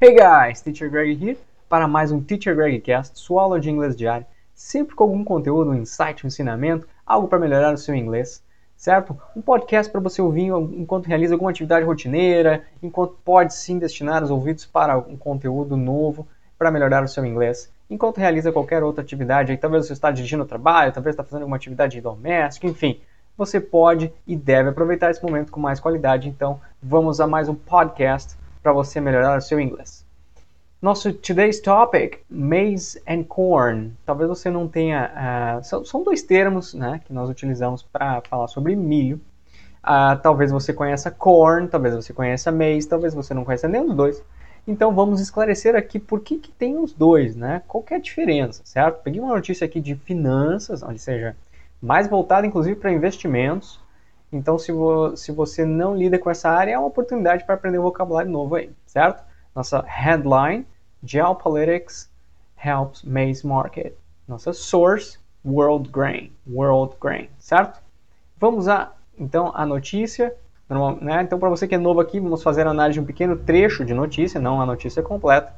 Hey guys, Teacher Greg here para mais um Teacher Greg Cast, sua aula de inglês diária, sempre com algum conteúdo, um insight, um ensinamento, algo para melhorar o seu inglês, certo? Um podcast para você ouvir enquanto realiza alguma atividade rotineira, enquanto pode sim destinar os ouvidos para um conteúdo novo para melhorar o seu inglês, enquanto realiza qualquer outra atividade, aí talvez você está dirigindo o trabalho, talvez está fazendo alguma atividade doméstica, enfim, você pode e deve aproveitar esse momento com mais qualidade. Então, vamos a mais um podcast para você melhorar o seu inglês. Nosso today's topic, maize and corn. Talvez você não tenha. Uh, são, são, dois termos né, que nós utilizamos para falar sobre milho. Uh, talvez você conheça corn, talvez você conheça maize, talvez você não conheça nenhum dos dois. Então vamos esclarecer aqui por que, que tem os dois, né? Qual é a diferença, certo? Peguei uma notícia aqui de finanças, ou seja, mais voltada inclusive para investimentos. Então, se, vo se você não lida com essa área, é uma oportunidade para aprender um vocabulário novo aí, certo? Nossa headline: Geopolitics helps maize market. Nossa source: World Grain, World Grain, certo? Vamos a então a notícia. Né? Então, para você que é novo aqui, vamos fazer a análise de um pequeno trecho de notícia, não a notícia completa,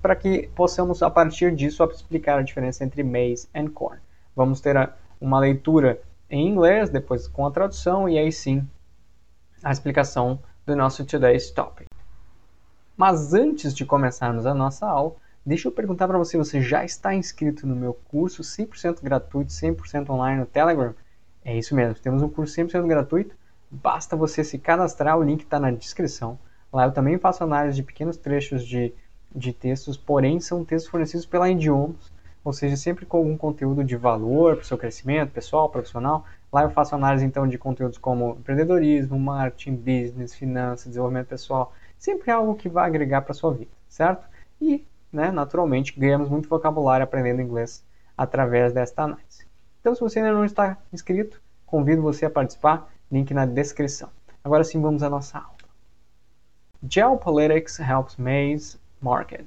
para que possamos a partir disso explicar a diferença entre maize e corn. Vamos ter a uma leitura em inglês, depois com a tradução e aí sim a explicação do nosso today's topic. Mas antes de começarmos a nossa aula, deixa eu perguntar para você, você já está inscrito no meu curso 100% gratuito, 100% online no Telegram? É isso mesmo, temos um curso 100% gratuito, basta você se cadastrar, o link está na descrição. Lá eu também faço análise de pequenos trechos de, de textos, porém são textos fornecidos pela Idiomas, ou seja, sempre com algum conteúdo de valor para o seu crescimento pessoal, profissional. Lá eu faço análise então de conteúdos como empreendedorismo, marketing, business, finanças, desenvolvimento pessoal, sempre algo que vai agregar para sua vida, certo? E, né, naturalmente, ganhamos muito vocabulário aprendendo inglês através desta análise. Então, se você ainda não está inscrito, convido você a participar, link na descrição. Agora sim, vamos à nossa aula. Geopolitics helps maize market.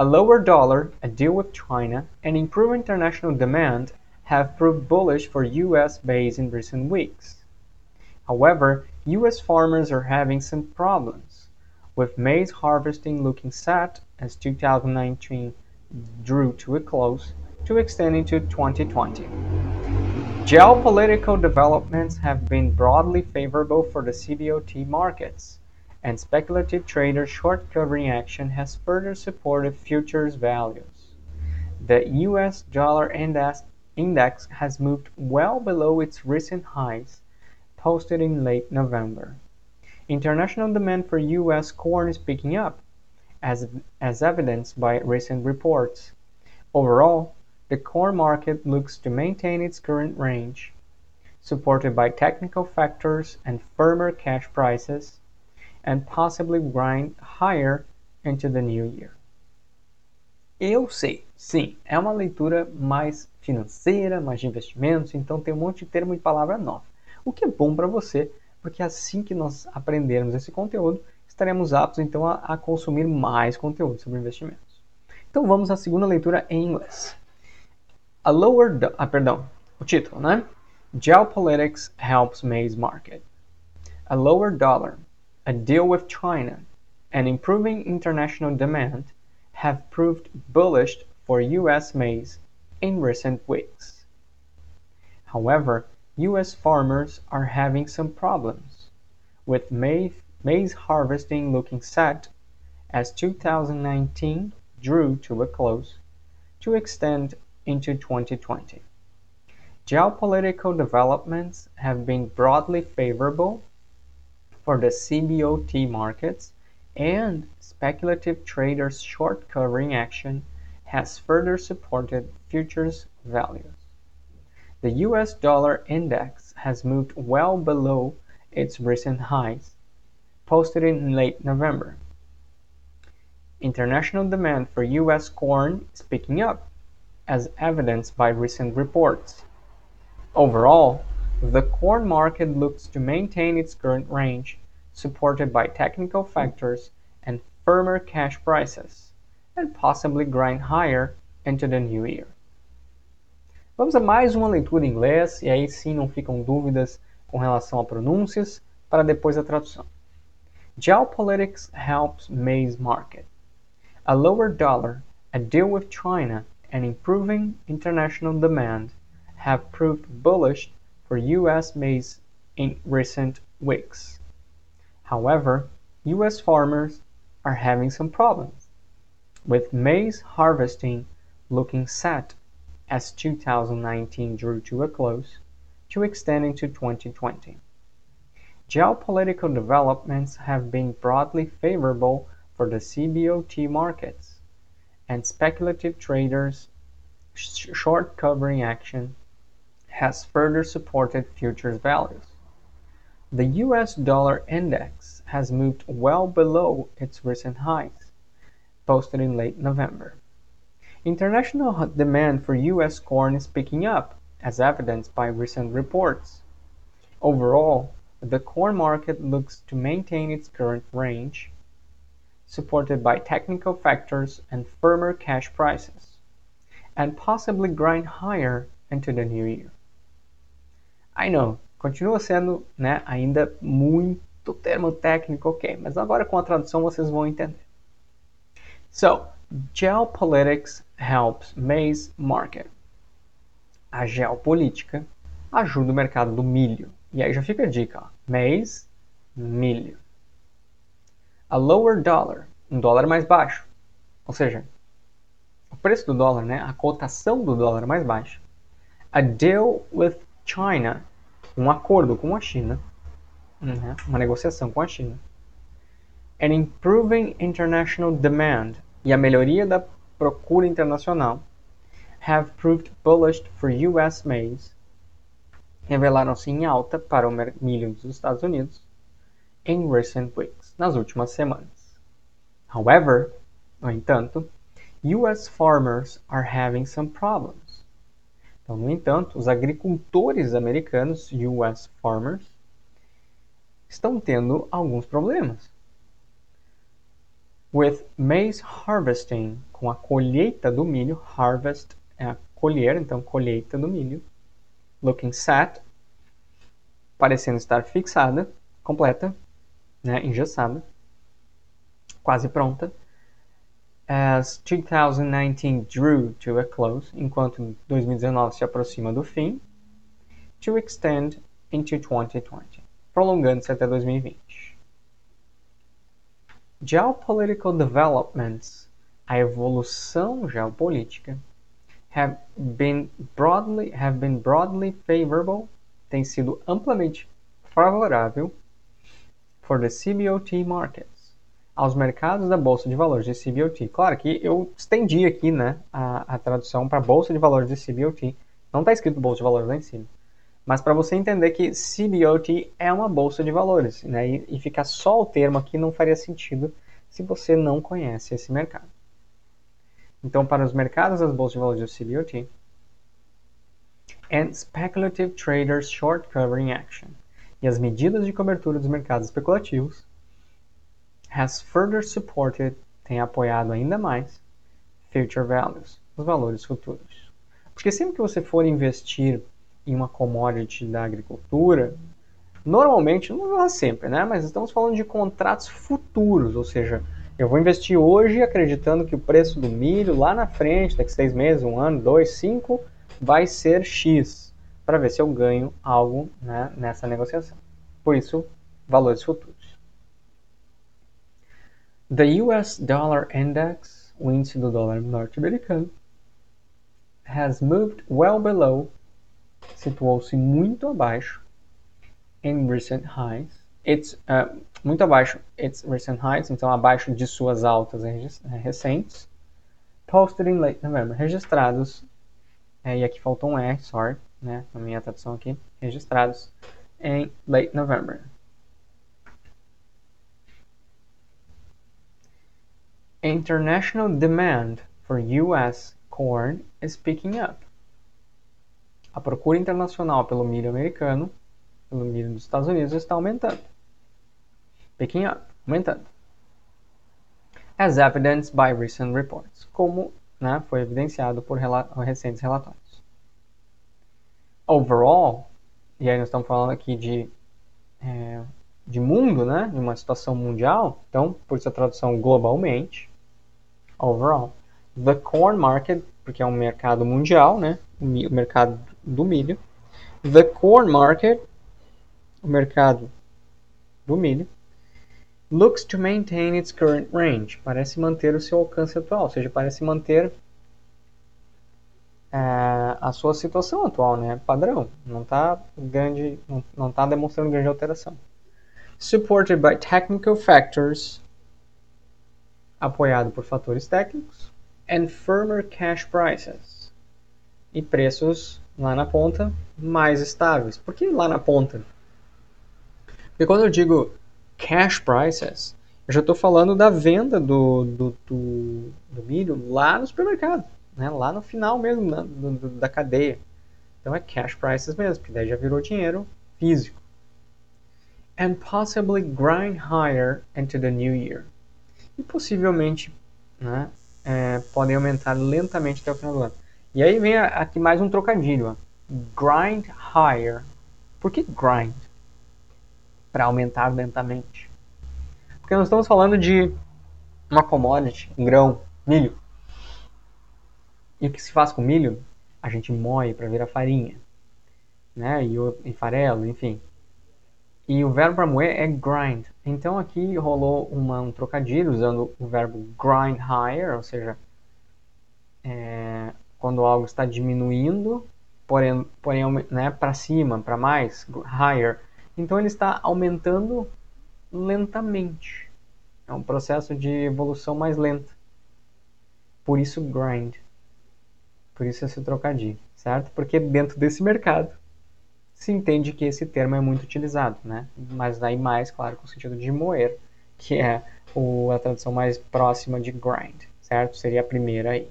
A lower dollar, a deal with China, and improved international demand have proved bullish for US maize in recent weeks. However, US farmers are having some problems, with maize harvesting looking set as 2019 drew to a close to extend into 2020. Geopolitical developments have been broadly favorable for the CBOT markets and speculative traders' short covering action has further supported futures values. The US dollar index, index has moved well below its recent highs, posted in late November. International demand for US corn is picking up, as, as evidenced by recent reports. Overall, the corn market looks to maintain its current range, supported by technical factors and firmer cash prices and possibly grind higher into the new year. Eu sei, sim, é uma leitura mais financeira, mais de investimentos, então tem um monte de termo e palavra nova. O que é bom para você, porque assim que nós aprendermos esse conteúdo, estaremos aptos então a, a consumir mais conteúdo sobre investimentos. Então vamos à segunda leitura em inglês. A lower, ah, perdão, o título, né? Geopolitics helps maize market. A lower dollar a deal with China, and improving international demand have proved bullish for U.S. maize in recent weeks. However, U.S. farmers are having some problems, with maize, harvesting looking set as 2019 drew to a close to extend into 2020. Geopolitical developments have been broadly favorable for the CBOT markets, and speculative traders' short covering action has further supported futures values. The US dollar index has moved well below its recent highs, posted in late November. International demand for US corn is picking up, as evidenced by recent reports. Overall, the corn market looks to maintain its current range, supported by technical factors and firmer cash prices, and possibly grind higher into the new year. Vamos a mais uma leitura em inglês, e aí sim não ficam dúvidas com relação a pronúncias, para depois a tradução. Geopolitics helps maize market. A lower dollar, a deal with China, and improving international demand have proved bullish for U.S. maize in recent weeks. However, U.S. farmers are having some problems, with maize harvesting looking set as 2019 drew to a close to extend into 2020. Geopolitical developments have been broadly favorable for the CBOT markets, and speculative traders' short covering action has further supported futures values. The US dollar index has moved well below its recent highs, posted in late November. International demand for US corn is picking up, as evidenced by recent reports. Overall, the corn market looks to maintain its current range, supported by technical factors and firmer cash prices, and possibly grind higher into the new year. I know, continua sendo né, ainda muito termo técnico, ok, mas agora com a tradução vocês vão entender. So, geopolitics helps maize market. A geopolítica ajuda o mercado do milho. E aí já fica a dica, maize, milho. A lower dollar, um dólar mais baixo. Ou seja, o preço do dólar, né, a cotação do dólar mais baixa. A deal with China, um acordo com a China, né, uma negociação com a China. And improving international demand, e a melhoria da procura internacional have proved bullish for US maize revelaram-se em alta para o milho dos Estados Unidos in recent weeks, nas últimas semanas. However, no entanto, US farmers are having some problems. Então, no entanto, os agricultores americanos, US farmers, estão tendo alguns problemas. With maize harvesting, com a colheita do milho, harvest é a colher, então colheita do milho, looking set, parecendo estar fixada, completa, né, engessada, quase pronta, as 2019 drew to a close, enquanto 2019 se aproxima do fim, to extend into 2020, prolongando-se até 2020. Geopolitical developments, a evolução geopolítica, have been broadly have been broadly favorable, tem sido amplamente favorável for the CBOT markets, aos mercados da bolsa de valores de CBOT. Claro que eu estendi aqui, né, a, a tradução para bolsa de valores de CBOT. Não está escrito bolsa de valores lá em cima. Mas para você entender que CBOT é uma bolsa de valores, né, e, e ficar só o termo aqui não faria sentido se você não conhece esse mercado. Então, para os mercados das bolsas de valores do CBOT, and speculative traders short covering action, e as medidas de cobertura dos mercados especulativos, has further supported, tem apoiado ainda mais, future values, os valores futuros. Porque sempre que você for investir em uma commodity da agricultura, normalmente, não é sempre, né? Mas estamos falando de contratos futuros, ou seja, eu vou investir hoje acreditando que o preço do milho lá na frente, daqui seis meses, um ano, dois, cinco, vai ser X, para ver se eu ganho algo né, nessa negociação. Por isso, valores futuros. The US Dollar Index, o índice do dólar norte-americano, has moved well below, situou-se muito abaixo, in recent highs. It's uh, muito abaixo its recent highs, então abaixo de suas altas recentes. Posted in late November, registrados, é, e aqui faltou um R, sorry, né, na minha tradução aqui, registrados em late November. International demand for US corn is picking up. A procura internacional pelo milho americano, pelo milho dos Estados Unidos, está aumentando picking up, aumentando. As evidenced by recent reports, como né, foi evidenciado por rela recentes relatórios. Overall, e aí nós estamos falando aqui de, é, de mundo, né, de uma situação mundial, então, por isso a tradução globalmente. Overall. The corn market, porque é um mercado mundial, né? O mercado do milho. The corn market, o mercado do milho, looks to maintain its current range. Parece manter o seu alcance atual, ou seja, parece manter é, a sua situação atual, né? Padrão. Não está grande, não, não tá demonstrando grande alteração. Supported by technical factors, apoiado por fatores técnicos, and firmer cash prices e preços lá na ponta mais estáveis. Por que lá na ponta? Porque quando eu digo cash prices, eu já estou falando da venda do, do, do, do milho lá no supermercado né, lá no final mesmo da, do, da cadeia. Então é cash prices mesmo, que daí já virou dinheiro físico. And possibly grind higher into the new year. E possivelmente né, é, podem aumentar lentamente até o final do ano. E aí vem aqui mais um trocadilho. Ó. Grind higher. Por que grind? Para aumentar lentamente. Porque nós estamos falando de uma commodity, um grão, milho. E o que se faz com milho? A gente moe para virar farinha, né? E, e farelo, enfim. E o verbo para moer é grind. Então aqui rolou uma, um trocadilho usando o verbo grind higher, ou seja, é, quando algo está diminuindo, porém, porém né, para cima, para mais, higher. Então ele está aumentando lentamente. É um processo de evolução mais lenta. Por isso grind. Por isso esse trocadilho, certo? Porque dentro desse mercado se entende que esse termo é muito utilizado, né? Mas daí mais, claro, com o sentido de moer, que é o, a tradução mais próxima de grind, certo? Seria a primeira aí.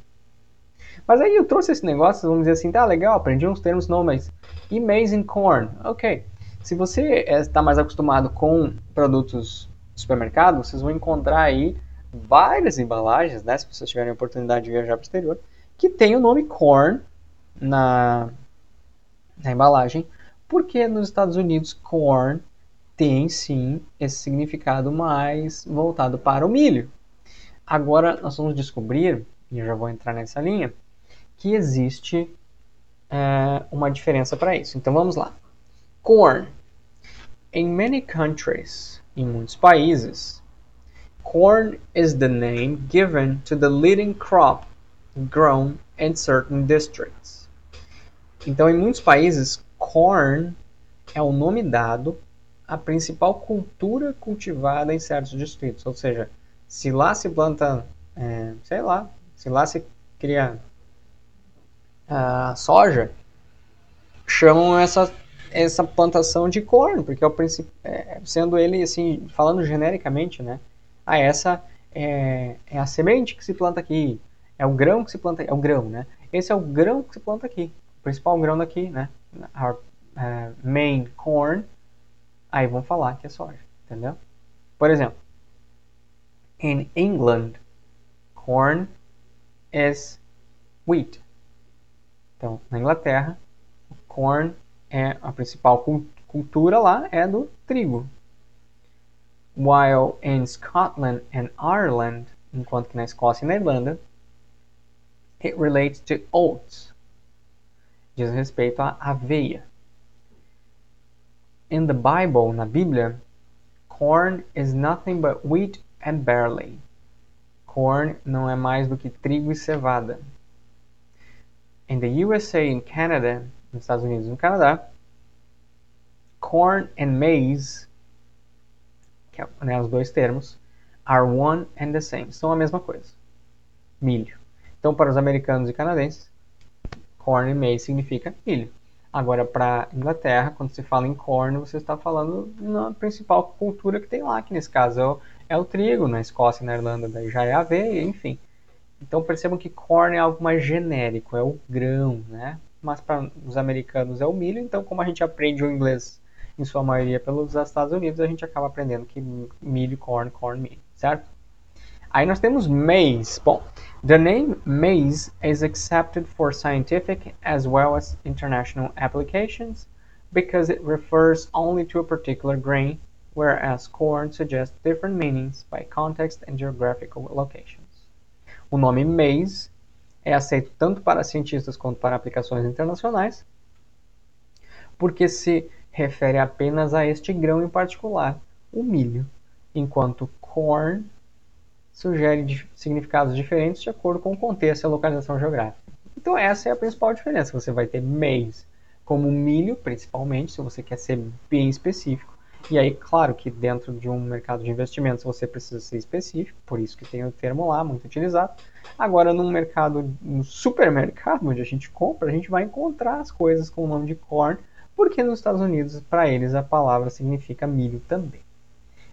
Mas aí eu trouxe esse negócio, vamos dizer assim, tá legal, aprendi uns termos não, mas and corn, ok. Se você está mais acostumado com produtos do supermercado, vocês vão encontrar aí várias embalagens, né? Se vocês tiverem a oportunidade de viajar para o exterior, que tem o nome corn na, na embalagem, porque nos Estados Unidos corn tem sim esse significado mais voltado para o milho. Agora nós vamos descobrir, e eu já vou entrar nessa linha, que existe é, uma diferença para isso. Então vamos lá. Corn. In many countries, em muitos países, corn is the name given to the leading crop grown in certain districts. Então, em muitos países, corn é o nome dado à principal cultura cultivada em certos distritos. Ou seja, se lá se planta, é, sei lá, se lá se cria uh, soja, chamam essa, essa plantação de corn, porque é o é, sendo ele assim, falando genericamente, né? Ah, essa é, é a semente que se planta aqui, é o grão que se planta, é o grão, né? Esse é o grão que se planta aqui, o principal grão daqui, né? Our uh, main corn. Aí vão falar que é soja, entendeu? Por exemplo, in England, corn is wheat. Então, na Inglaterra, corn é a principal cultura lá é do trigo. While in Scotland and Ireland, enquanto que na Escócia e na Irlanda, It relates to oats. Diz respeito à aveia. In the Bible, na Bíblia, corn is nothing but wheat and barley. Corn não é mais do que trigo e cevada. In the USA and Canada, nos Estados Unidos e no Canadá, corn and maize, que é né, os dois termos, are one and the same, são a mesma coisa. Milho. Então, para os americanos e canadenses, corn e maize significa milho. Agora, para Inglaterra, quando se fala em corn, você está falando na principal cultura que tem lá, que nesse caso é o, é o trigo, na Escócia e na Irlanda daí já é aveia, enfim. Então percebam que corn é algo mais genérico, é o grão, né? Mas para os americanos é o milho, então como a gente aprende o inglês em sua maioria pelos Estados Unidos, a gente acaba aprendendo que milho, corn, corn, milho, certo? Aí nós temos maize. Bom, the name maize is accepted for scientific as well as international applications because it refers only to a particular grain, whereas corn suggests different meanings by context and geographical locations. O nome maize é aceito tanto para cientistas quanto para aplicações internacionais, porque se refere apenas a este grão em particular, o milho, enquanto corn sugere significados diferentes de acordo com o contexto e a localização geográfica. Então essa é a principal diferença. Você vai ter maize como milho, principalmente, se você quer ser bem específico. E aí, claro que dentro de um mercado de investimentos você precisa ser específico, por isso que tem o termo lá, muito utilizado. Agora, num mercado, no supermercado, onde a gente compra, a gente vai encontrar as coisas com o nome de corn, porque nos Estados Unidos, para eles, a palavra significa milho também.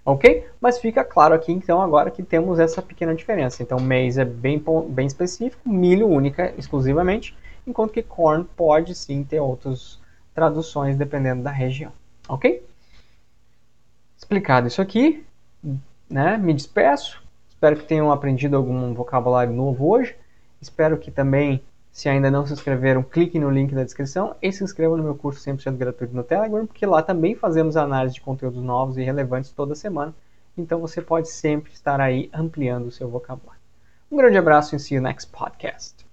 Ok? Mas fica claro aqui, então, agora que temos essa pequena diferença. Então, maize é bem, bem específico, milho única, exclusivamente, enquanto que corn pode sim ter outras traduções dependendo da região. Ok? Explicado isso aqui, né? Me despeço. Espero que tenham aprendido algum vocabulário novo hoje. Espero que também, se ainda não se inscreveram, cliquem no link da descrição e se inscrevam no meu curso 100% gratuito no Telegram, porque lá também fazemos análise de conteúdos novos e relevantes toda semana. Então você pode sempre estar aí ampliando o seu vocabulário. Um grande abraço e see you next podcast.